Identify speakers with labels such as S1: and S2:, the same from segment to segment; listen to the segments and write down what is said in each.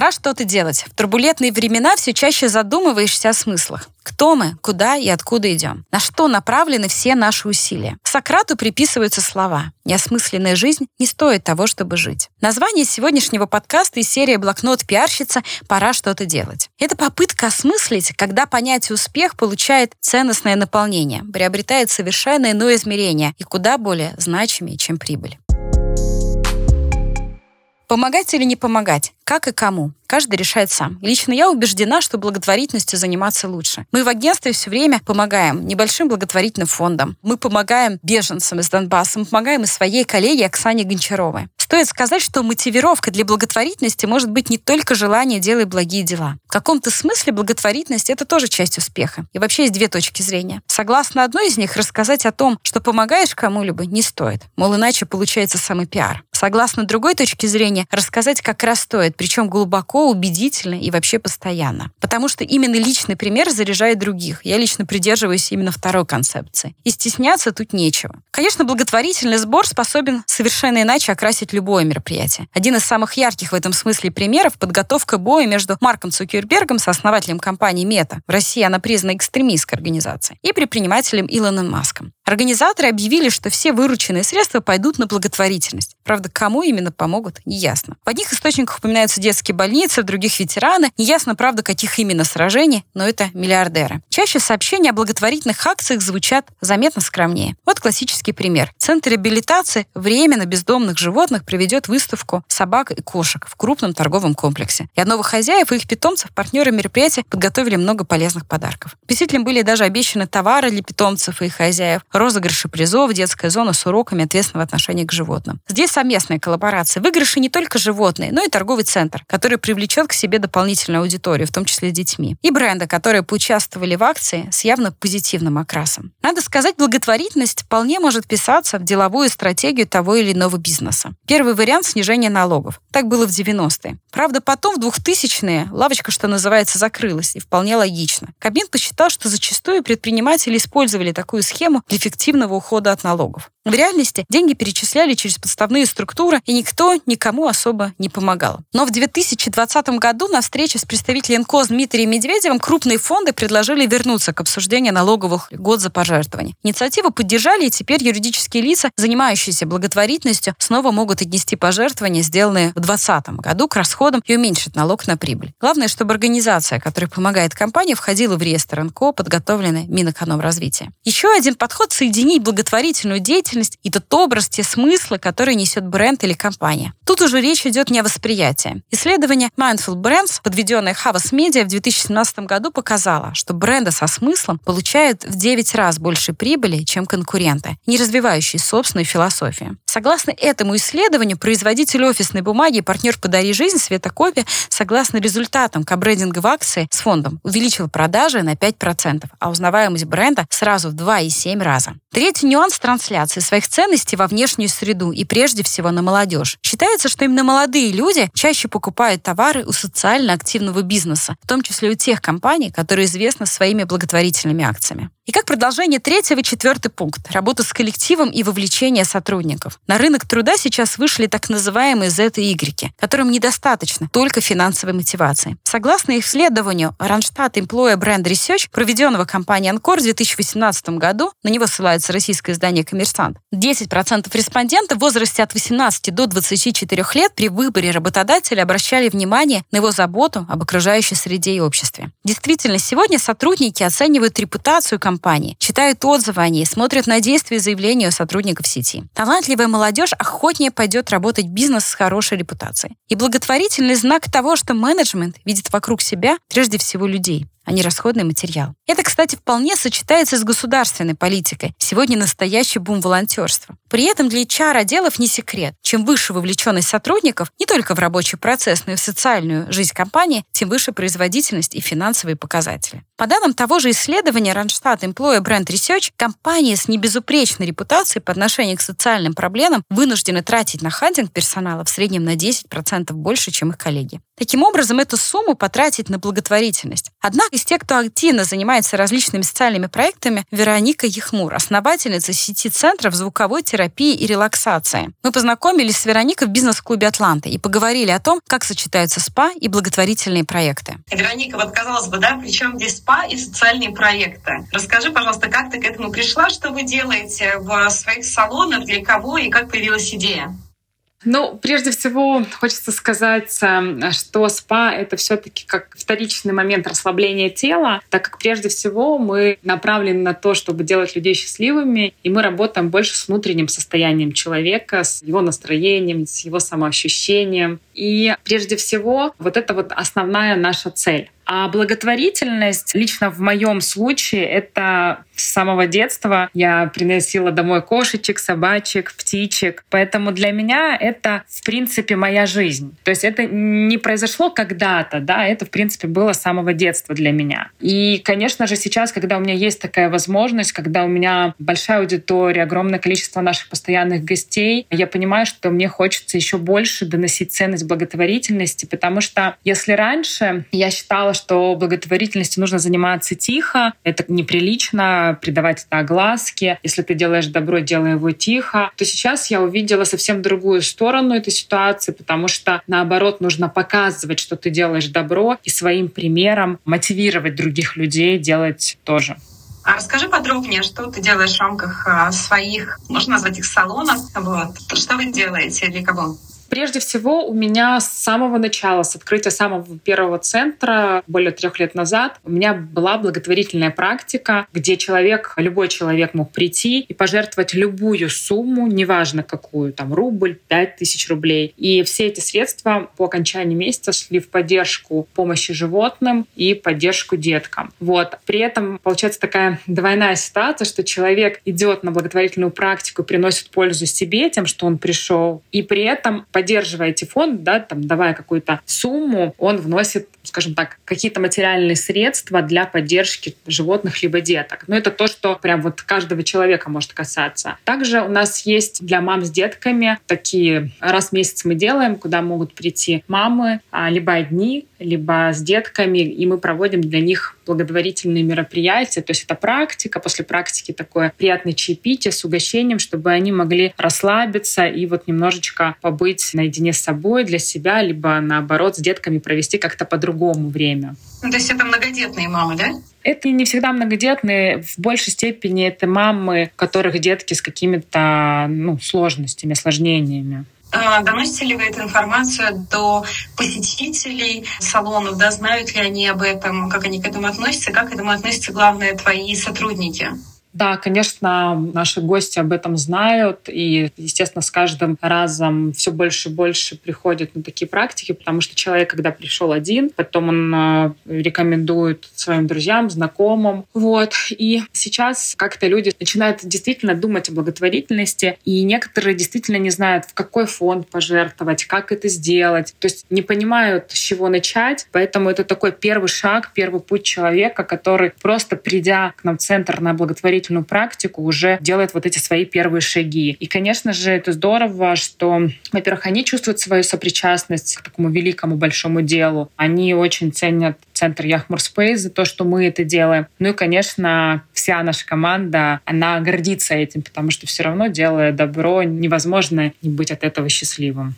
S1: Пора что-то делать. В турбулентные времена все чаще задумываешься о смыслах. Кто мы, куда и откуда идем? На что направлены все наши усилия? Сократу приписываются слова «Неосмысленная жизнь не стоит того, чтобы жить». Название сегодняшнего подкаста и серия «Блокнот пиарщица. Пора что-то делать». Это попытка осмыслить, когда понятие «успех» получает ценностное наполнение, приобретает совершенно иное измерение и куда более значимее, чем прибыль. Помогать или не помогать? Как и кому? Каждый решает сам. Лично я убеждена, что благотворительностью заниматься лучше. Мы в агентстве все время помогаем небольшим благотворительным фондам. Мы помогаем беженцам из Донбасса. Мы помогаем и своей коллеге Оксане Гончаровой. Стоит сказать, что мотивировка для благотворительности может быть не только желание делать благие дела. В каком-то смысле благотворительность — это тоже часть успеха. И вообще есть две точки зрения. Согласно одной из них, рассказать о том, что помогаешь кому-либо, не стоит. Мол, иначе получается самый пиар. Согласно другой точке зрения, рассказать как раз стоит, причем глубоко, убедительно и вообще постоянно. Потому что именно личный пример заряжает других. Я лично придерживаюсь именно второй концепции. И стесняться тут нечего. Конечно, благотворительный сбор способен совершенно иначе окрасить любое мероприятие. Один из самых ярких в этом смысле примеров — подготовка боя между Марком Цукербергом, сооснователем компании Мета, в России она признана экстремистской организацией, и предпринимателем Илоном Маском. Организаторы объявили, что все вырученные средства пойдут на благотворительность. Правда, кому именно помогут, неясно. В одних источниках упоминаются детские больницы, в других ветераны. Неясно, правда, каких именно сражений, но это миллиардеры. Чаще сообщения о благотворительных акциях звучат заметно скромнее. Вот классический пример. Центр реабилитации временно бездомных животных проведет выставку собак и кошек в крупном торговом комплексе. И от новых хозяев и их питомцев партнеры мероприятия подготовили много полезных подарков. Посетителям были даже обещаны товары для питомцев и их хозяев, розыгрыши призов, детская зона с уроками ответственного отношения к животным. Здесь совместная коллаборация. Выигрыши не только животные, но и торговый центр, который привлечет к себе дополнительную аудиторию, в том числе детьми. И бренды, которые поучаствовали в акции с явно позитивным окрасом. Надо сказать, благотворительность вполне может писаться в деловую стратегию того или иного бизнеса. Первый вариант — снижение налогов. Так было в 90-е. Правда, потом в 2000-е лавочка, что называется, закрылась, и вполне логично. Кабмин посчитал, что зачастую предприниматели использовали такую схему для эффективного ухода от налогов. В реальности деньги перечисляли через подставные структуры, и никто никому особо не помогал. Но в 2020 году на встрече с представителем НКО Дмитрием Медведевым крупные фонды предложили вернуться к обсуждению налоговых год за пожертвования. Инициативу поддержали, и теперь юридические лица, занимающиеся благотворительностью, снова могут отнести пожертвования, сделанные в 2020 году, к расходам и уменьшить налог на прибыль. Главное, чтобы организация, которая помогает компании, входила в реестр НКО, подготовленный Минэкономразвития. Еще один подход — соединить благотворительную деятельность деятельность и тот образ, те смыслы, которые несет бренд или компания. Тут уже речь идет не о восприятии. Исследование Mindful Brands, подведенное Havas Media в 2017 году, показало, что бренды со смыслом получают в 9 раз больше прибыли, чем конкуренты, не развивающие собственную философию. Согласно этому исследованию, производитель офисной бумаги и партнер «Подари жизнь» Светокопия, согласно результатам кабрендинговой акции с фондом, увеличил продажи на 5%, а узнаваемость бренда сразу в 2,7 раза. Третий нюанс трансляции своих ценностей во внешнюю среду и прежде всего на молодежь. Считается, что именно молодые люди чаще покупают товары у социально активного бизнеса, в том числе у тех компаний, которые известны своими благотворительными акциями. И как продолжение третьего четвертый пункт – работа с коллективом и вовлечение сотрудников. На рынок труда сейчас вышли так называемые Z и Y, которым недостаточно только финансовой мотивации. Согласно исследованию Ранштадт Employer Brand Research, проведенного компанией Анкор в 2018 году, на него ссылается российское издание «Коммерсант», 10% респондентов в возрасте от 18 до 24 лет при выборе работодателя обращали внимание на его заботу об окружающей среде и обществе. Действительно, сегодня сотрудники оценивают репутацию компании компании, читают отзывы о ней, смотрят на действия и заявления сотрудников сети. Талантливая молодежь охотнее пойдет работать в бизнес с хорошей репутацией. И благотворительный знак того, что менеджмент видит вокруг себя прежде всего людей, а не расходный материал. Это, кстати, вполне сочетается с государственной политикой. Сегодня настоящий бум волонтерства. При этом для HR-отделов не секрет. Чем выше вовлеченность сотрудников, не только в рабочий процесс, но и в социальную жизнь компании, тем выше производительность и финансовые показатели. По данным того же исследования Randstad Employer Brand Research, компании с небезупречной репутацией по отношению к социальным проблемам вынуждены тратить на хантинг персонала в среднем на 10% больше, чем их коллеги. Таким образом, эту сумму потратить на благотворительность. Однако из тех, кто активно занимается различными социальными проектами, Вероника Ехмур, основательница сети центров звуковой терапии и релаксации. Мы познакомились с Вероникой в бизнес-клубе «Атланта» и поговорили о том, как сочетаются СПА и благотворительные проекты.
S2: Вероника, вот казалось бы, да, причем здесь СПА и социальные проекты. Расскажи, пожалуйста, как ты к этому пришла, что вы делаете в своих салонах, для кого и как появилась идея?
S3: Ну, прежде всего, хочется сказать, эм, что спа — это все таки как вторичный момент расслабления тела, так как прежде всего мы направлены на то, чтобы делать людей счастливыми, и мы работаем больше с внутренним состоянием человека, с его настроением, с его самоощущением. И прежде всего, вот это вот основная наша цель. А благотворительность лично в моем случае это с самого детства я приносила домой кошечек, собачек, птичек. Поэтому для меня это, в принципе, моя жизнь. То есть это не произошло когда-то, да, это, в принципе, было с самого детства для меня. И, конечно же, сейчас, когда у меня есть такая возможность, когда у меня большая аудитория, огромное количество наших постоянных гостей, я понимаю, что мне хочется еще больше доносить ценность благотворительности, потому что если раньше я считала, что благотворительностью нужно заниматься тихо, это неприлично придавать это огласке. Если ты делаешь добро, делай его тихо. То сейчас я увидела совсем другую сторону этой ситуации, потому что наоборот нужно показывать, что ты делаешь добро и своим примером мотивировать других людей делать тоже.
S2: А расскажи подробнее, что ты делаешь в рамках а, своих, можно назвать их салонов, вот. Что вы делаете, для кого?
S3: Прежде всего, у меня с самого начала, с открытия самого первого центра, более трех лет назад, у меня была благотворительная практика, где человек, любой человек мог прийти и пожертвовать любую сумму, неважно какую, там рубль, пять тысяч рублей. И все эти средства по окончании месяца шли в поддержку помощи животным и поддержку деткам. Вот. При этом получается такая двойная ситуация, что человек идет на благотворительную практику, приносит пользу себе тем, что он пришел, и при этом поддерживая эти фонды, да, там, давая какую-то сумму, он вносит, скажем так, какие-то материальные средства для поддержки животных либо деток. Но это то, что прям вот каждого человека может касаться. Также у нас есть для мам с детками такие раз в месяц мы делаем, куда могут прийти мамы, а, либо одни, либо с детками, и мы проводим для них благотворительные мероприятия. То есть это практика, после практики такое приятное чаепитие с угощением, чтобы они могли расслабиться и вот немножечко побыть наедине с собой для себя, либо наоборот с детками провести как-то по-другому время.
S2: Ну, то есть это многодетные мамы, да?
S3: Это не всегда многодетные. В большей степени это мамы, у которых детки с какими-то ну, сложностями, осложнениями.
S2: А, доносите ли вы эту информацию до посетителей салонов? Да, знают ли они об этом, как они к этому относятся, как к этому относятся, главное, твои сотрудники?
S3: Да, конечно, наши гости об этом знают, и, естественно, с каждым разом все больше и больше приходят на такие практики, потому что человек, когда пришел один, потом он э, рекомендует своим друзьям, знакомым. Вот. И сейчас как-то люди начинают действительно думать о благотворительности, и некоторые действительно не знают, в какой фонд пожертвовать, как это сделать, то есть не понимают, с чего начать, поэтому это такой первый шаг, первый путь человека, который просто придя к нам в центр на благотворительность, благотворительную практику, уже делает вот эти свои первые шаги. И, конечно же, это здорово, что, во-первых, они чувствуют свою сопричастность к такому великому большому делу. Они очень ценят центр Яхмур Спейс за то, что мы это делаем. Ну и, конечно, вся наша команда, она гордится этим, потому что все равно, делая добро, невозможно не быть от этого счастливым.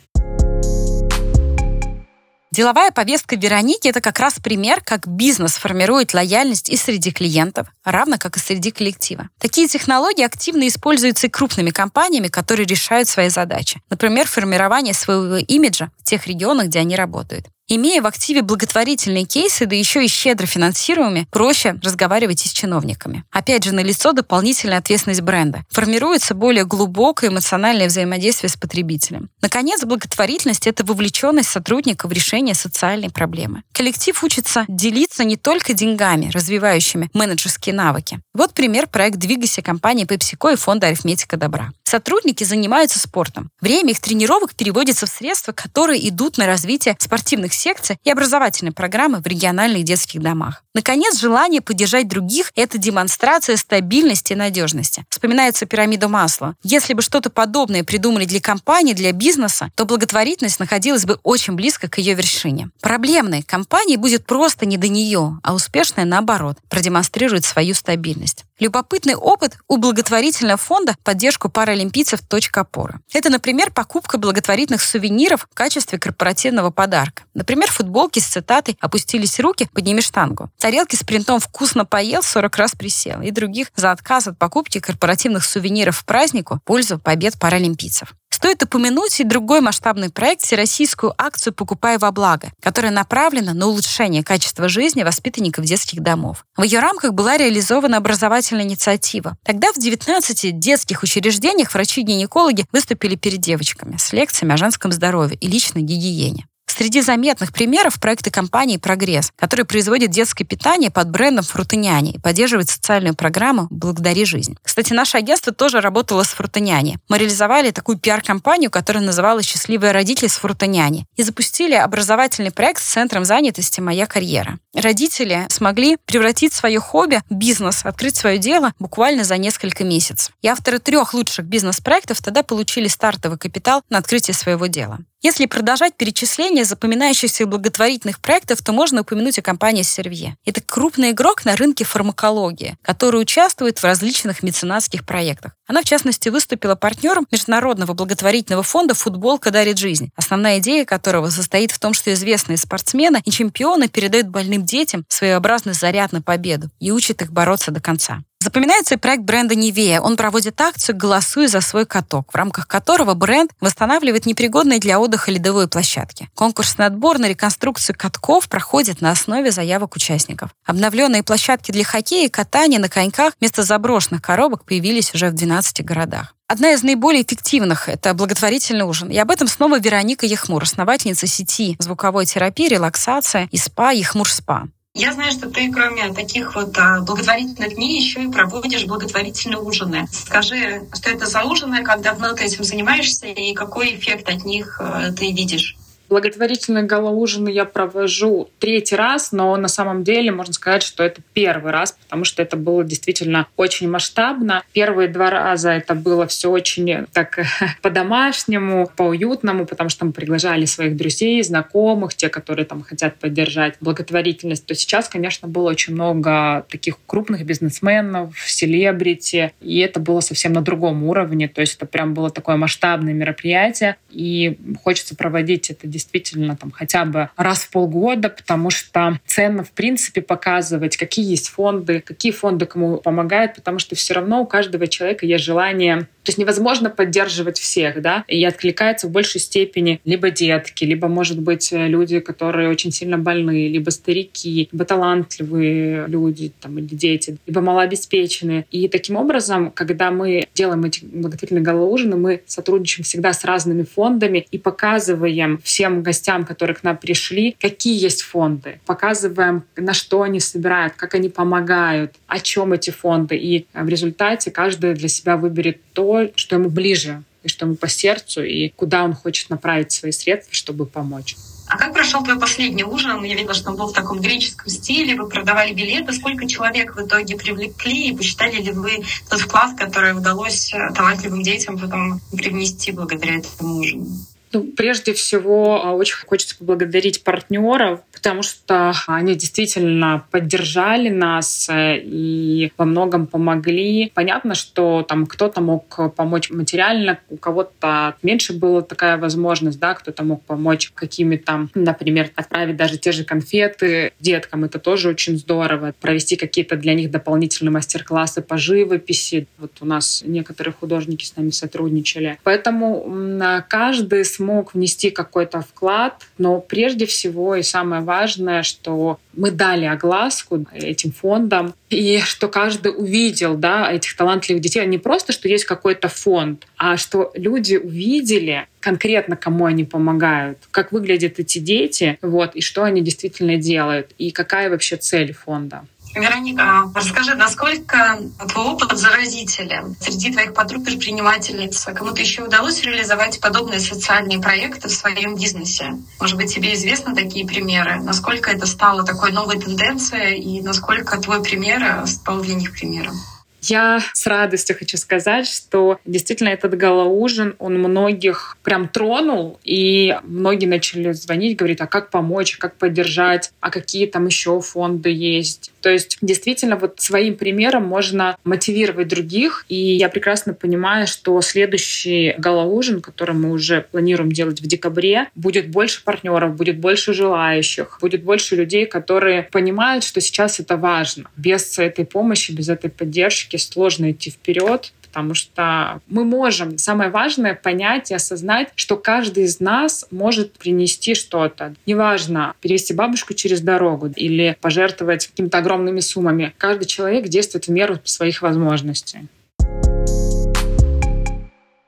S1: Деловая повестка Вероники – это как раз пример, как бизнес формирует лояльность и среди клиентов, равно как и среди коллектива. Такие технологии активно используются и крупными компаниями, которые решают свои задачи. Например, формирование своего имиджа в тех регионах, где они работают. Имея в активе благотворительные кейсы, да еще и щедро финансируемые, проще разговаривать и с чиновниками. Опять же, налицо дополнительная ответственность бренда. Формируется более глубокое эмоциональное взаимодействие с потребителем. Наконец, благотворительность — это вовлеченность сотрудника в решение социальной проблемы. Коллектив учится делиться не только деньгами, развивающими менеджерские навыки. Вот пример проект «Двигайся» компании PepsiCo и фонда «Арифметика добра». Сотрудники занимаются спортом. Время их тренировок переводится в средства, которые идут на развитие спортивных секций и образовательной программы в региональных детских домах. Наконец, желание поддержать других – это демонстрация стабильности и надежности. Вспоминается пирамида масла. Если бы что-то подобное придумали для компании, для бизнеса, то благотворительность находилась бы очень близко к ее вершине. Проблемной компании будет просто не до нее, а успешная, наоборот, продемонстрирует свою стабильность. Любопытный опыт у благотворительного фонда поддержку паралимпийцев «Точка опоры». Это, например, покупка благотворительных сувениров в качестве корпоративного подарка. Например, футболки с цитатой «Опустились руки, подними штангу». Тарелки с принтом «Вкусно поел, 40 раз присел» и других за отказ от покупки корпоративных сувениров в празднику в пользу побед паралимпийцев. Стоит упомянуть и другой масштабный проект всероссийскую акцию «Покупай во благо», которая направлена на улучшение качества жизни воспитанников детских домов. В ее рамках была реализована образовательная инициатива. Тогда в 19 детских учреждениях врачи-гинекологи выступили перед девочками с лекциями о женском здоровье и личной гигиене. Среди заметных примеров проекты компании «Прогресс», которые производят детское питание под брендом «Фрутыняне» и поддерживают социальную программу «Благодари жизнь». Кстати, наше агентство тоже работало с «Фрутыняне». Мы реализовали такую пиар-компанию, которая называлась «Счастливые родители с Фрутыняне» и запустили образовательный проект с Центром занятости «Моя карьера». Родители смогли превратить свое хобби в бизнес, открыть свое дело буквально за несколько месяцев. И авторы трех лучших бизнес-проектов тогда получили стартовый капитал на открытие своего дела. Если продолжать перечисление запоминающихся благотворительных проектов, то можно упомянуть о компании Servier. Это крупный игрок на рынке фармакологии, который участвует в различных меценатских проектах. Она, в частности, выступила партнером международного благотворительного фонда «Футболка дарит жизнь», основная идея которого состоит в том, что известные спортсмены и чемпионы передают больным детям своеобразный заряд на победу и учат их бороться до конца. Запоминается проект бренда Невея. Он проводит акцию «Голосуй за свой каток», в рамках которого бренд восстанавливает непригодные для отдыха ледовые площадки. Конкурсный отбор на реконструкцию катков проходит на основе заявок участников. Обновленные площадки для хоккея и катания на коньках вместо заброшенных коробок появились уже в 12 городах. Одна из наиболее эффективных – это благотворительный ужин. И об этом снова Вероника Ехмур, основательница сети звуковой терапии, релаксация и спа Ехмур Спа.
S2: Я знаю, что ты, кроме таких вот а, благотворительных дней, еще и проводишь благотворительные ужины. Скажи, что это за ужины, как давно ты этим занимаешься и какой эффект от них а, ты видишь?
S3: Благотворительные галоужины я провожу третий раз, но на самом деле можно сказать, что это первый раз, потому что это было действительно очень масштабно. Первые два раза это было все очень так по-домашнему, по-уютному, потому что мы приглашали своих друзей, знакомых, те, которые там хотят поддержать благотворительность. То сейчас, конечно, было очень много таких крупных бизнесменов, селебрити, и это было совсем на другом уровне. То есть это прям было такое масштабное мероприятие, и хочется проводить это действительно там хотя бы раз в полгода, потому что ценно, в принципе, показывать, какие есть фонды, какие фонды кому помогают, потому что все равно у каждого человека есть желание то есть невозможно поддерживать всех, да, и откликается в большей степени либо детки, либо, может быть, люди, которые очень сильно больны, либо старики, либо талантливые люди там, или дети, либо малообеспеченные. И таким образом, когда мы делаем эти благотворительные галоужины, мы сотрудничаем всегда с разными фондами и показываем всем гостям, которые к нам пришли, какие есть фонды. Показываем, на что они собирают, как они помогают, о чем эти фонды. И в результате каждый для себя выберет то, что ему ближе, и что ему по сердцу, и куда он хочет направить свои средства, чтобы помочь.
S2: А как прошел твой последний ужин? Я видела, что он был в таком греческом стиле, вы продавали билеты. Сколько человек в итоге привлекли? И посчитали ли вы тот вклад, который удалось э, талантливым детям потом привнести благодаря этому ужину?
S3: Ну, прежде всего, а, очень хочется поблагодарить партнеров, потому что они действительно поддержали нас э, и во многом помогли. Понятно, что там кто-то мог помочь материально, у кого-то меньше была такая возможность, да, кто-то мог помочь какими-то, например, отправить даже те же конфеты деткам. Это тоже очень здорово. Провести какие-то для них дополнительные мастер-классы по живописи. Вот у нас некоторые художники с нами сотрудничали. Поэтому каждый с смог внести какой-то вклад, но прежде всего и самое важное, что мы дали огласку этим фондам, и что каждый увидел да, этих талантливых детей. Не просто, что есть какой-то фонд, а что люди увидели конкретно, кому они помогают, как выглядят эти дети, вот, и что они действительно делают, и какая вообще цель фонда.
S2: Вероника, расскажи, насколько твой опыт заразителен среди твоих подруг предпринимательниц? Кому-то еще удалось реализовать подобные социальные проекты в своем бизнесе? Может быть, тебе известны такие примеры? Насколько это стало такой новой тенденцией и насколько твой пример стал для них примером?
S3: Я с радостью хочу сказать, что действительно этот галаужин, он многих прям тронул, и многие начали звонить, говорить, а как помочь, как поддержать, а какие там еще фонды есть. То есть действительно вот своим примером можно мотивировать других, и я прекрасно понимаю, что следующий галаужин, который мы уже планируем делать в декабре, будет больше партнеров, будет больше желающих, будет больше людей, которые понимают, что сейчас это важно. Без этой помощи, без этой поддержки сложно идти вперед, потому что мы можем, самое важное, понять и осознать, что каждый из нас может принести что-то. Неважно, перевести бабушку через дорогу или пожертвовать какими-то огромными суммами. Каждый человек действует в меру своих возможностей.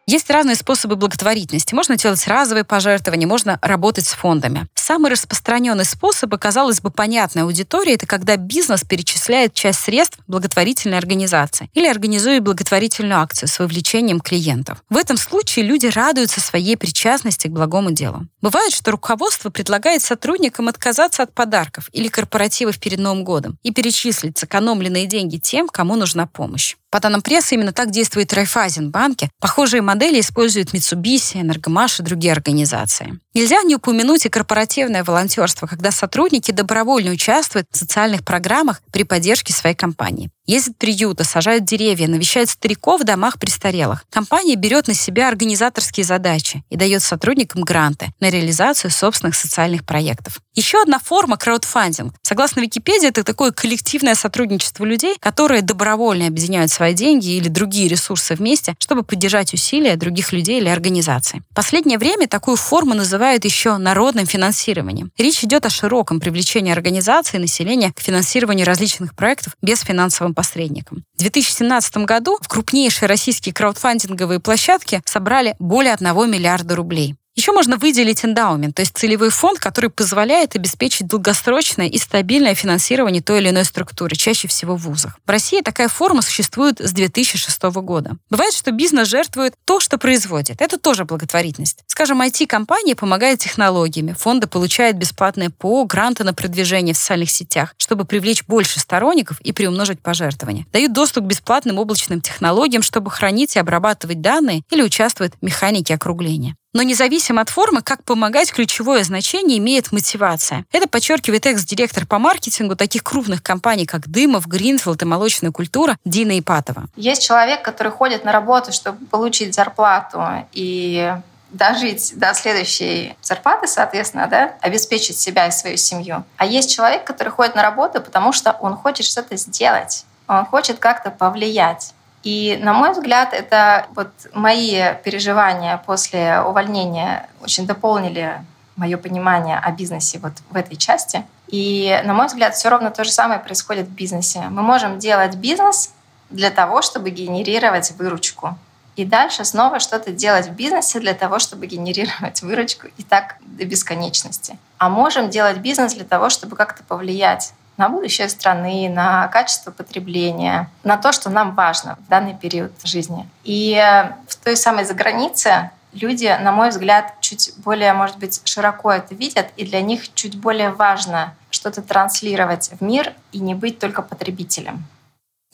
S1: Есть разные способы благотворительности. Можно делать разовые пожертвования, можно работать с фондами. Самый распространенный способ, и, казалось бы, понятной аудитории, это когда бизнес перечисляет часть средств благотворительной организации или организует благотворительную акцию с вовлечением клиентов. В этом случае люди радуются своей причастности к благому делу. Бывает, что руководство предлагает сотрудникам отказаться от подарков или корпоративов перед Новым годом и перечислить сэкономленные деньги тем, кому нужна помощь. По данным прессы, именно так действует Райфайзен банки. Похожие модели используют Mitsubishi, Энергомаш и другие организации. Нельзя не упомянуть и корпоративное волонтерство, когда сотрудники добровольно участвуют в социальных программах при поддержке своей компании. Ездят в приюты, сажают деревья, навещают стариков в домах престарелых. Компания берет на себя организаторские задачи и дает сотрудникам гранты на реализацию собственных социальных проектов. Еще одна форма – краудфандинг. Согласно Википедии, это такое коллективное сотрудничество людей, которые добровольно объединяют свои деньги или другие ресурсы вместе, чтобы поддержать усилия других людей или организаций. В последнее время такую форму называют еще народным финансированием. Речь идет о широком привлечении организаций и населения к финансированию различных проектов без финансового посредникам. В 2017 году в крупнейшие российские краудфандинговые площадки собрали более 1 миллиарда рублей. Еще можно выделить эндаумент, то есть целевой фонд, который позволяет обеспечить долгосрочное и стабильное финансирование той или иной структуры, чаще всего в вузах. В России такая форма существует с 2006 года. Бывает, что бизнес жертвует то, что производит. Это тоже благотворительность. Скажем, IT-компания помогает технологиями, фонды получают бесплатные ПО, гранты на продвижение в социальных сетях, чтобы привлечь больше сторонников и приумножить пожертвования. Дают доступ к бесплатным облачным технологиям, чтобы хранить и обрабатывать данные или участвуют в механике округления. Но независимо от формы, как помогать, ключевое значение имеет мотивация. Это подчеркивает экс-директор по маркетингу таких крупных компаний, как Дымов, Гринфилд и Молочная культура Дина Ипатова.
S4: Есть человек, который ходит на работу, чтобы получить зарплату и дожить до следующей зарплаты, соответственно, да, обеспечить себя и свою семью. А есть человек, который ходит на работу, потому что он хочет что-то сделать, он хочет как-то повлиять. И, на мой взгляд, это вот мои переживания после увольнения очень дополнили мое понимание о бизнесе вот в этой части. И, на мой взгляд, все ровно то же самое происходит в бизнесе. Мы можем делать бизнес для того, чтобы генерировать выручку. И дальше снова что-то делать в бизнесе для того, чтобы генерировать выручку и так до бесконечности. А можем делать бизнес для того, чтобы как-то повлиять на будущее страны, на качество потребления, на то, что нам важно в данный период жизни. И э, в той самой загранице люди, на мой взгляд, чуть более, может быть, широко это видят, и для них чуть более важно что-то транслировать в мир и не быть только потребителем.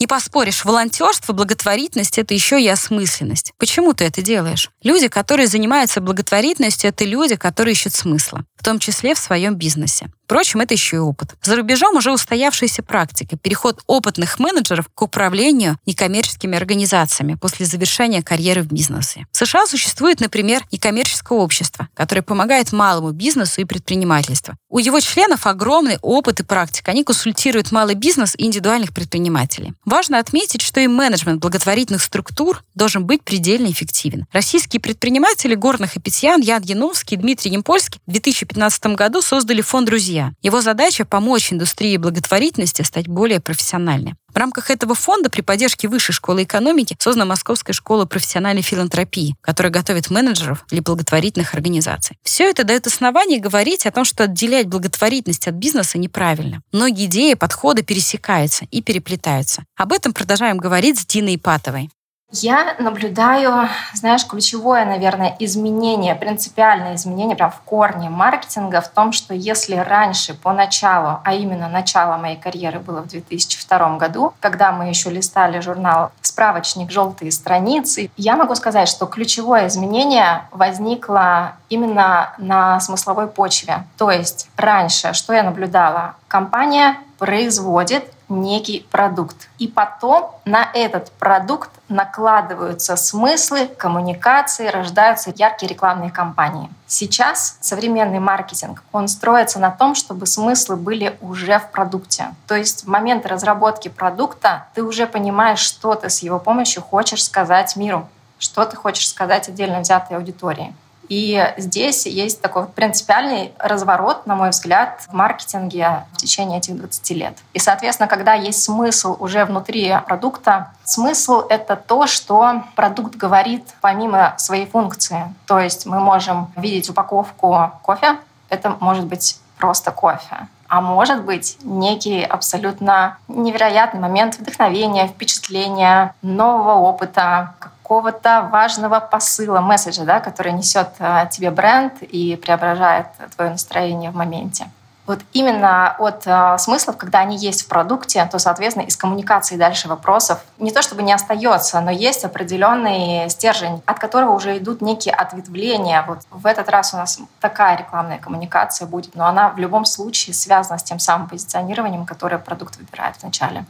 S1: Не поспоришь, волонтерство, благотворительность — это еще и осмысленность. Почему ты это делаешь? Люди, которые занимаются благотворительностью, это люди, которые ищут смысла. В том числе в своем бизнесе. Впрочем, это еще и опыт. За рубежом уже устоявшаяся практика – переход опытных менеджеров к управлению некоммерческими организациями после завершения карьеры в бизнесе. В США существует, например, некоммерческое общество, которое помогает малому бизнесу и предпринимательству. У его членов огромный опыт и практика. Они консультируют малый бизнес и индивидуальных предпринимателей. Важно отметить, что и менеджмент благотворительных структур должен быть предельно эффективен. Российские предприниматели горных и питьян Ян Яновский и Дмитрий Немпольский в 2015 году создали фонд друзья. Его задача – помочь индустрии благотворительности стать более профессиональной. В рамках этого фонда при поддержке Высшей школы экономики создана Московская школа профессиональной филантропии, которая готовит менеджеров для благотворительных организаций. Все это дает основание говорить о том, что отделять благотворительность от бизнеса неправильно. Многие идеи, подходы пересекаются и переплетаются. Об этом продолжаем говорить с Диной Ипатовой.
S4: Я наблюдаю, знаешь, ключевое, наверное, изменение, принципиальное изменение прям в корне маркетинга в том, что если раньше по началу, а именно начало моей карьеры было в 2002 году, когда мы еще листали журнал «Справочник. Желтые страницы», я могу сказать, что ключевое изменение возникло именно на смысловой почве. То есть раньше, что я наблюдала? Компания производит некий продукт. И потом на этот продукт накладываются смыслы, коммуникации, рождаются яркие рекламные кампании. Сейчас современный маркетинг, он строится на том, чтобы смыслы были уже в продукте. То есть в момент разработки продукта ты уже понимаешь, что ты с его помощью хочешь сказать миру, что ты хочешь сказать отдельно взятой аудитории. И здесь есть такой принципиальный разворот, на мой взгляд, в маркетинге в течение этих 20 лет. И, соответственно, когда есть смысл уже внутри продукта, смысл — это то, что продукт говорит помимо своей функции. То есть мы можем видеть упаковку кофе, это может быть просто кофе а может быть некий абсолютно невероятный момент вдохновения, впечатления, нового опыта, какого-то важного посыла, месседжа, да, который несет э, тебе бренд и преображает твое настроение в моменте. Вот именно от э, смыслов, когда они есть в продукте, то, соответственно, из коммуникации дальше вопросов не то чтобы не остается, но есть определенный стержень, от которого уже идут некие ответвления. Вот в этот раз у нас такая рекламная коммуникация будет, но она в любом случае связана с тем самым позиционированием, которое продукт выбирает вначале.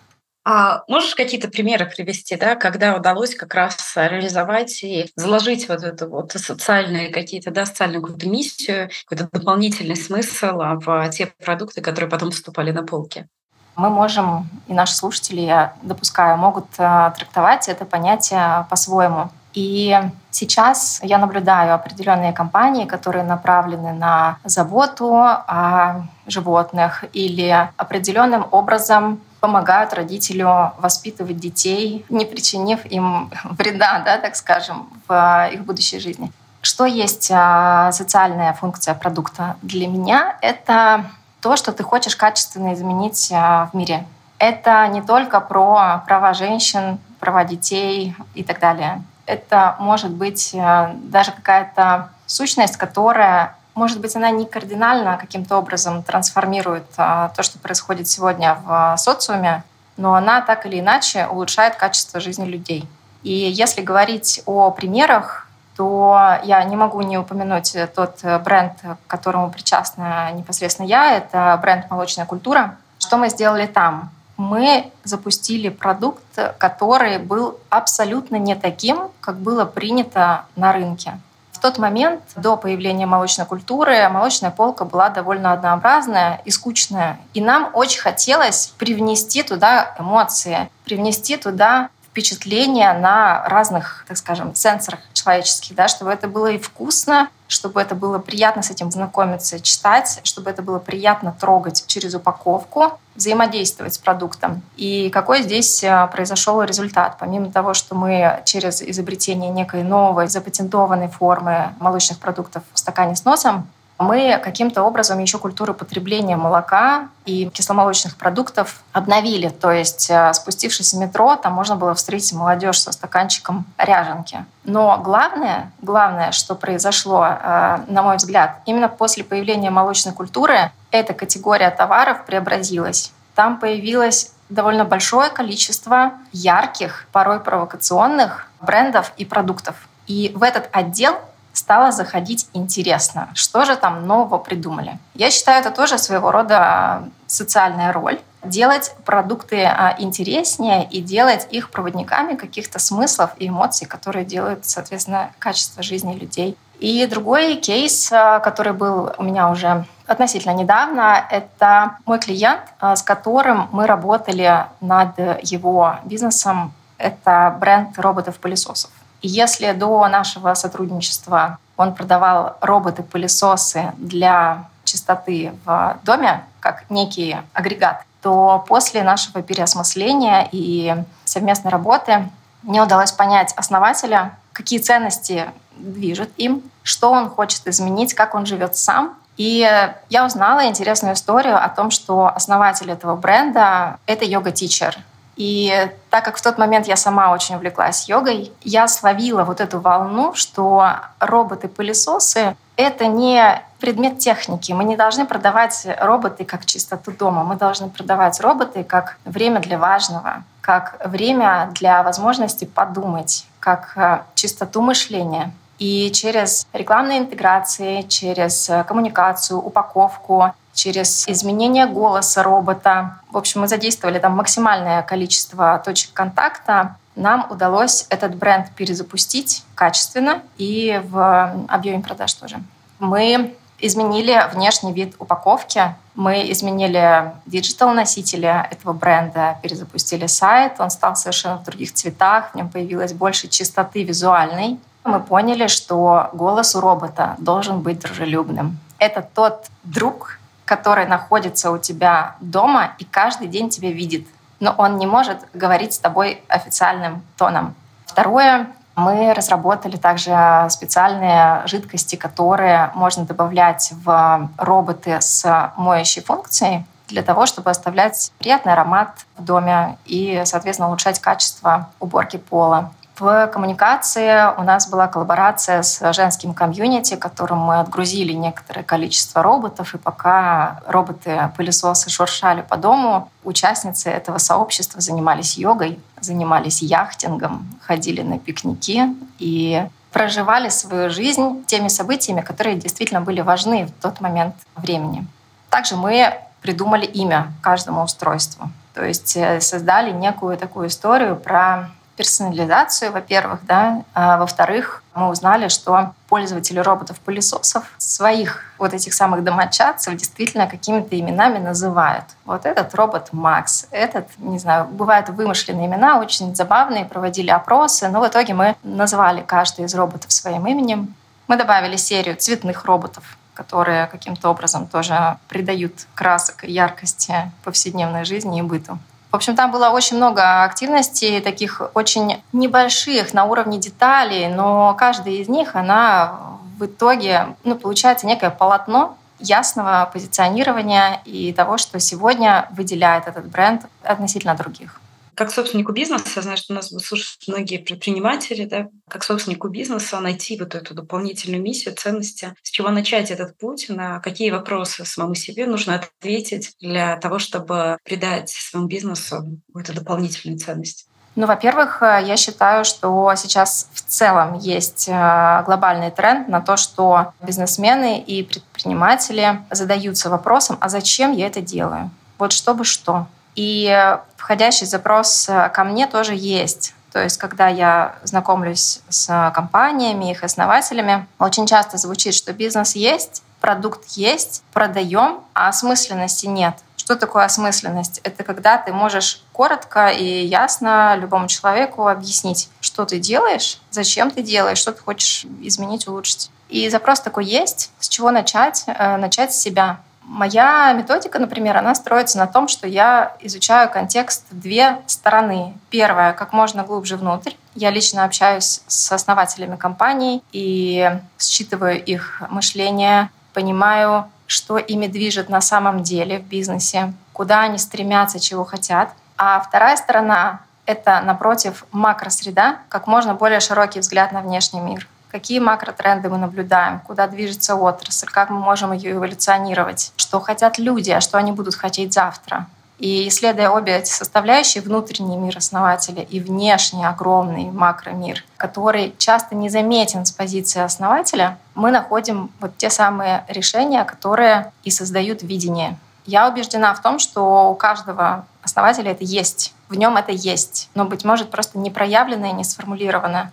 S5: А можешь какие-то примеры привести, да, когда удалось как раз реализовать и заложить вот эту вот социальные какие-то, да, социальную какую-то миссию, какой-то дополнительный смысл а, в те продукты, которые потом вступали на полки?
S4: Мы можем, и наши слушатели, я допускаю, могут э, трактовать это понятие по-своему. И сейчас я наблюдаю определенные компании, которые направлены на заботу о животных или определенным образом помогают родителю воспитывать детей, не причинив им вреда, да, так скажем, в их будущей жизни. Что есть а, социальная функция продукта? Для меня это то, что ты хочешь качественно изменить а, в мире. Это не только про права женщин, права детей и так далее. Это может быть а, даже какая-то сущность, которая может быть, она не кардинально каким-то образом трансформирует а, то, что происходит сегодня в социуме, но она так или иначе улучшает качество жизни людей. И если говорить о примерах, то я не могу не упомянуть тот бренд, к которому причастна непосредственно я. Это бренд «Молочная культура». Что мы сделали там? Мы запустили продукт, который был абсолютно не таким, как было принято на рынке тот момент, до появления молочной культуры, молочная полка была довольно однообразная и скучная. И нам очень хотелось привнести туда эмоции, привнести туда впечатления на разных, так скажем, сенсорах человеческих, да, чтобы это было и вкусно, чтобы это было приятно с этим знакомиться, читать, чтобы это было приятно трогать через упаковку, взаимодействовать с продуктом. И какой здесь э, произошел результат? Помимо того, что мы через изобретение некой новой запатентованной формы молочных продуктов в стакане с носом мы каким-то образом еще культуру потребления молока и кисломолочных продуктов обновили. То есть, э, спустившись в метро, там можно было встретить молодежь со стаканчиком ряженки. Но главное, главное, что произошло, э, на мой взгляд, именно после появления молочной культуры, эта категория товаров преобразилась. Там появилось довольно большое количество ярких, порой провокационных брендов и продуктов. И в этот отдел стало заходить интересно. Что же там нового придумали? Я считаю, это тоже своего рода социальная роль делать продукты а, интереснее и делать их проводниками каких-то смыслов и эмоций, которые делают, соответственно, качество жизни людей. И другой кейс, а, который был у меня уже относительно недавно, это мой клиент, а, с которым мы работали над его бизнесом. Это бренд роботов-пылесосов. Если до нашего сотрудничества он продавал роботы-пылесосы для чистоты в доме, как некий агрегат, то после нашего переосмысления и совместной работы мне удалось понять основателя, какие ценности движут им, что он хочет изменить, как он живет сам. И я узнала интересную историю о том, что основатель этого бренда — это йога-тичер. И так как в тот момент я сама очень увлеклась йогой, я словила вот эту волну, что роботы-пылесосы — это не предмет техники. Мы не должны продавать роботы как чистоту дома. Мы должны продавать роботы как время для важного, как время для возможности подумать, как э, чистоту мышления. И через рекламные интеграции, через э, коммуникацию, упаковку, через изменение голоса робота. В общем, мы задействовали там максимальное количество точек контакта. Нам удалось этот бренд перезапустить качественно и в объеме продаж тоже. Мы изменили внешний вид упаковки, мы изменили диджитал-носители этого бренда, перезапустили сайт, он стал совершенно в других цветах, в нем появилось больше чистоты визуальной. Мы поняли, что голос у робота должен быть дружелюбным. Это тот друг, который находится у тебя дома и каждый день тебя видит, но он не может говорить с тобой официальным тоном. Второе, мы разработали также специальные жидкости, которые можно добавлять в роботы с моющей функцией для того, чтобы оставлять приятный аромат в доме и, соответственно, улучшать качество уборки пола. В коммуникации у нас была коллаборация с женским комьюнити, которым мы отгрузили некоторое количество роботов, и пока роботы-пылесосы шуршали по дому, участницы этого сообщества занимались йогой, занимались яхтингом, ходили на пикники и проживали свою жизнь теми событиями, которые действительно были важны в тот момент времени. Также мы придумали имя каждому устройству. То есть э, создали некую такую историю про персонализацию, во-первых, да, а во-вторых, мы узнали, что пользователи роботов-пылесосов своих вот этих самых домочадцев действительно какими-то именами называют. Вот этот робот Макс, этот, не знаю, бывают вымышленные имена, очень забавные, проводили опросы, но в итоге мы назвали каждый из роботов своим именем. Мы добавили серию цветных роботов, которые каким-то образом тоже придают красок и яркости повседневной жизни и быту. В общем, там было очень много активностей, таких очень небольших на уровне деталей, но каждая из них, она в итоге ну, получается некое полотно ясного позиционирования и того, что сегодня выделяет этот бренд относительно других.
S5: Как собственнику бизнеса, я знаю, что нас слушают многие предприниматели, да, как собственнику бизнеса найти вот эту дополнительную миссию, ценности, с чего начать этот путь, на какие вопросы самому себе нужно ответить для того, чтобы придать своему бизнесу какую-то дополнительную ценность.
S4: Ну, во-первых, э, я считаю, что сейчас в целом есть э, глобальный тренд на то, что бизнесмены и предприниматели задаются вопросом, а зачем я это делаю? Вот чтобы что? И входящий запрос э, ко мне тоже есть. То есть, когда я знакомлюсь с компаниями, их основателями, очень часто звучит, что бизнес есть, продукт есть, продаем, а осмысленности нет. Что такое осмысленность? Это когда ты можешь коротко и ясно любому человеку объяснить, что ты делаешь, зачем ты делаешь, что ты хочешь изменить, улучшить. И запрос такой есть. С чего начать? Э, начать с себя. Моя методика, например, она строится на том, что я изучаю контекст две стороны. Первая, как можно глубже внутрь. Я лично общаюсь с основателями компаний и считываю их мышление, понимаю, что ими движет на самом деле в бизнесе, куда они стремятся, чего хотят. А вторая сторона — это, напротив, макросреда, как можно более широкий взгляд на внешний мир какие макротренды мы наблюдаем, куда движется отрасль, как мы можем ее эволюционировать, что хотят люди, а что они будут хотеть завтра. И исследуя обе эти составляющие, внутренний мир основателя и внешний огромный макромир, который часто не заметен с позиции основателя, мы находим вот те самые решения, которые и создают видение. Я убеждена в том, что у каждого основателя это есть. В нем это есть, но, быть может, просто не проявлено и не сформулировано.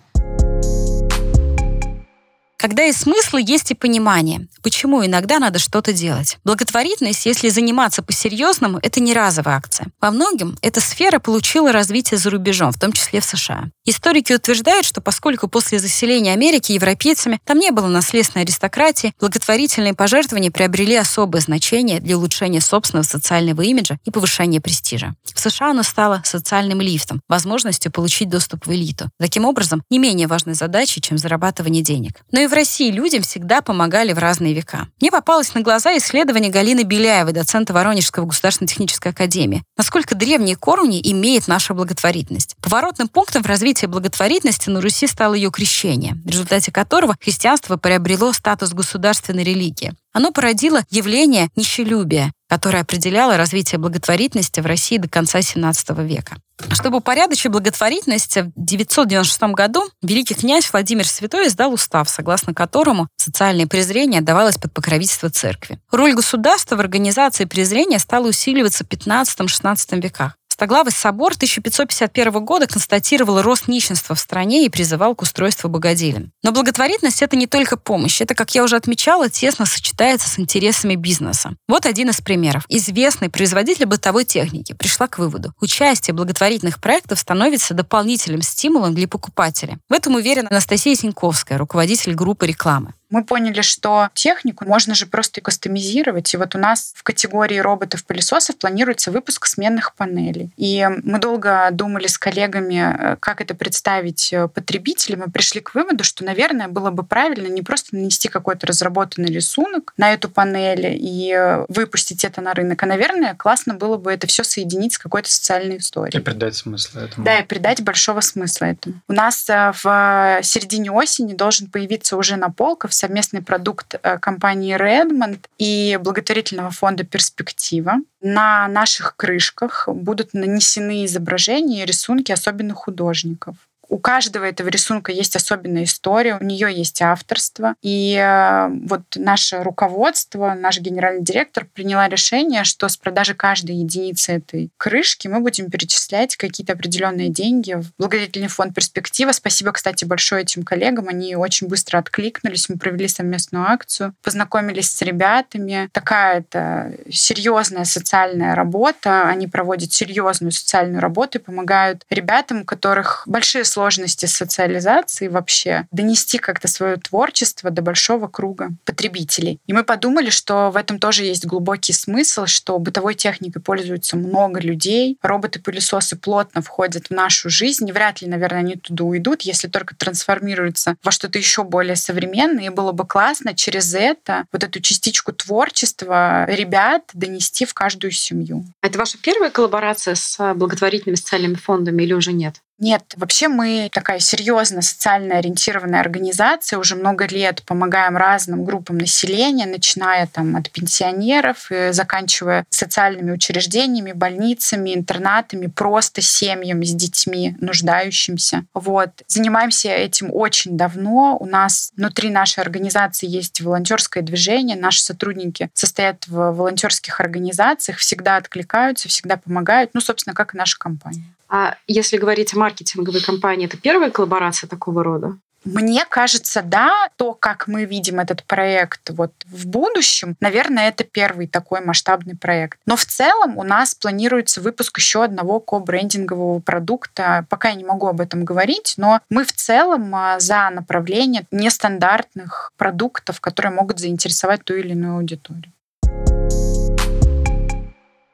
S1: Когда и смыслы, есть и понимание, почему иногда надо что-то делать. Благотворительность, если заниматься по-серьезному, это не разовая акция. Во многом эта сфера получила развитие за рубежом, в том числе в США. Историки утверждают, что поскольку после заселения Америки европейцами там не было наследственной аристократии, благотворительные пожертвования приобрели особое значение для улучшения собственного социального имиджа и повышения престижа. В США оно стало социальным лифтом, возможностью получить доступ в элиту. Таким образом, не менее важной задачей, чем зарабатывание денег. Но и в России людям всегда помогали в разные века. Мне попалось на глаза исследование Галины Беляевой, доцента Воронежского государственной технической академии. Насколько древние корни имеет наша благотворительность. Поворотным пунктом в развитии благотворительности на Руси стало ее крещение, в результате которого христианство приобрело статус государственной религии. Оно породило явление нищелюбия, которое определяло развитие благотворительности в России до конца XVII века. Чтобы упорядочить благотворительность, в 996 году великий князь Владимир Святой издал устав, согласно которому социальное презрение давалось под покровительство церкви. Роль государства в организации презрения стала усиливаться в 15-16 веках. Стоглавый собор 1551 года констатировал рост нищенства в стране и призывал к устройству богоделин. Но благотворительность — это не только помощь. Это, как я уже отмечала, тесно сочетается с интересами бизнеса. Вот один из примеров. Известный производитель бытовой техники пришла к выводу. Участие благотворительных проектов становится дополнительным стимулом для покупателя. В этом уверена Анастасия Синьковская, руководитель группы рекламы
S6: мы поняли, что технику можно же просто кастомизировать. И вот у нас в категории роботов-пылесосов планируется выпуск сменных панелей. И мы долго думали с коллегами, э, как это представить э, потребителям, и пришли к выводу, что, наверное, было бы правильно не просто нанести какой-то разработанный рисунок на эту панель и э, выпустить это на рынок, а, наверное, классно было бы это все соединить с какой-то социальной историей.
S7: И придать смысл этому.
S6: Да, и придать большого смысла этому. У нас в середине осени должен появиться уже на полках совместный продукт э, компании Redmond и благотворительного фонда «Перспектива». На наших крышках будут нанесены изображения и рисунки особенных художников. У каждого этого рисунка есть особенная история, у нее есть авторство. И э, вот наше руководство, наш генеральный директор приняла решение, что с продажи каждой единицы этой крышки мы будем перечислять какие-то определенные деньги в благотворительный фонд «Перспектива». Спасибо, кстати, большое этим коллегам. Они очень быстро откликнулись. Мы провели совместную акцию, познакомились с ребятами. Такая это серьезная социальная работа. Они проводят серьезную социальную работу и помогают ребятам, у которых большие сложности сложности социализации вообще, донести как-то свое творчество до большого круга потребителей. И мы подумали, что в этом тоже есть глубокий смысл, что бытовой техникой пользуются много людей, роботы-пылесосы плотно входят в нашу жизнь, и вряд ли, наверное, они туда уйдут, если только трансформируются во что-то еще более современное. И было бы классно через это вот эту частичку творчества ребят донести в каждую семью.
S3: Это ваша первая коллаборация с благотворительными социальными фондами или уже нет?
S6: Нет, вообще мы такая серьезно социально ориентированная организация, уже много лет помогаем разным группам населения, начиная там от пенсионеров и заканчивая социальными учреждениями, больницами, интернатами, просто семьями с детьми, нуждающимся. Вот. Занимаемся этим очень давно. У нас внутри нашей организации есть волонтерское движение. Наши сотрудники состоят в волонтерских организациях, всегда откликаются, всегда помогают. Ну, собственно, как и наша компания.
S3: А если говорить о маркетинговой компании, это первая коллаборация такого рода?
S6: Мне кажется, да, то, как мы видим этот проект вот в будущем, наверное, это первый такой масштабный проект. Но в целом у нас планируется выпуск еще одного ко-брендингового продукта. Пока я не могу об этом говорить, но мы в целом а, за направление нестандартных продуктов, которые могут заинтересовать ту или иную аудиторию.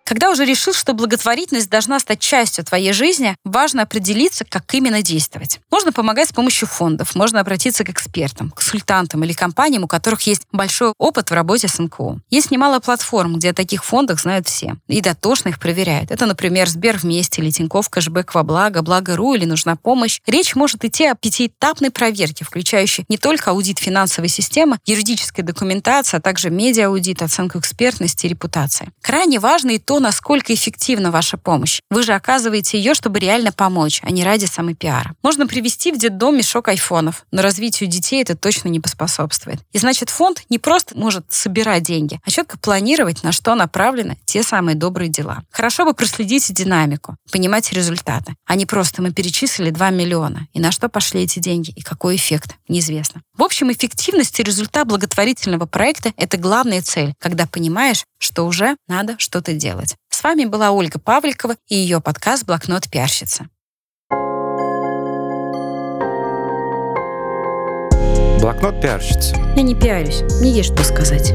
S1: Когда уже решил, что благотворительность должна стать частью твоей жизни, важно определиться, как именно действовать. Можно помогать с помощью фондов, можно обратиться к экспертам, консультантам или компаниям, у которых есть большой опыт в работе с НКО. Есть немало платформ, где о таких фондах знают все. И дотошно их проверяют. Это, например, Сбер вместе или Тинькофф кэшбэк во благо, Благо.ру или нужна помощь. Речь может идти о пятиэтапной проверке, включающей не только аудит финансовой системы, юридической документации, а также медиа-аудит, оценку экспертности и репутации. Крайне важно и то, то, насколько эффективна ваша помощь. Вы же оказываете ее, чтобы реально помочь, а не ради самопиара. Можно привести в детдом мешок айфонов, но развитию детей это точно не поспособствует. И значит, фонд не просто может собирать деньги, а четко планировать, на что направлены те самые добрые дела. Хорошо бы проследить динамику, понимать результаты, а не просто мы перечислили 2 миллиона, и на что пошли эти деньги, и какой эффект, неизвестно. В общем, эффективность и результат благотворительного проекта — это главная цель, когда понимаешь, что уже надо что-то делать. С вами была Ольга Павликова и ее подкаст «Блокнот пиарщица».
S7: Блокнот пиарщицы.
S1: Я не пиарюсь, мне есть что сказать.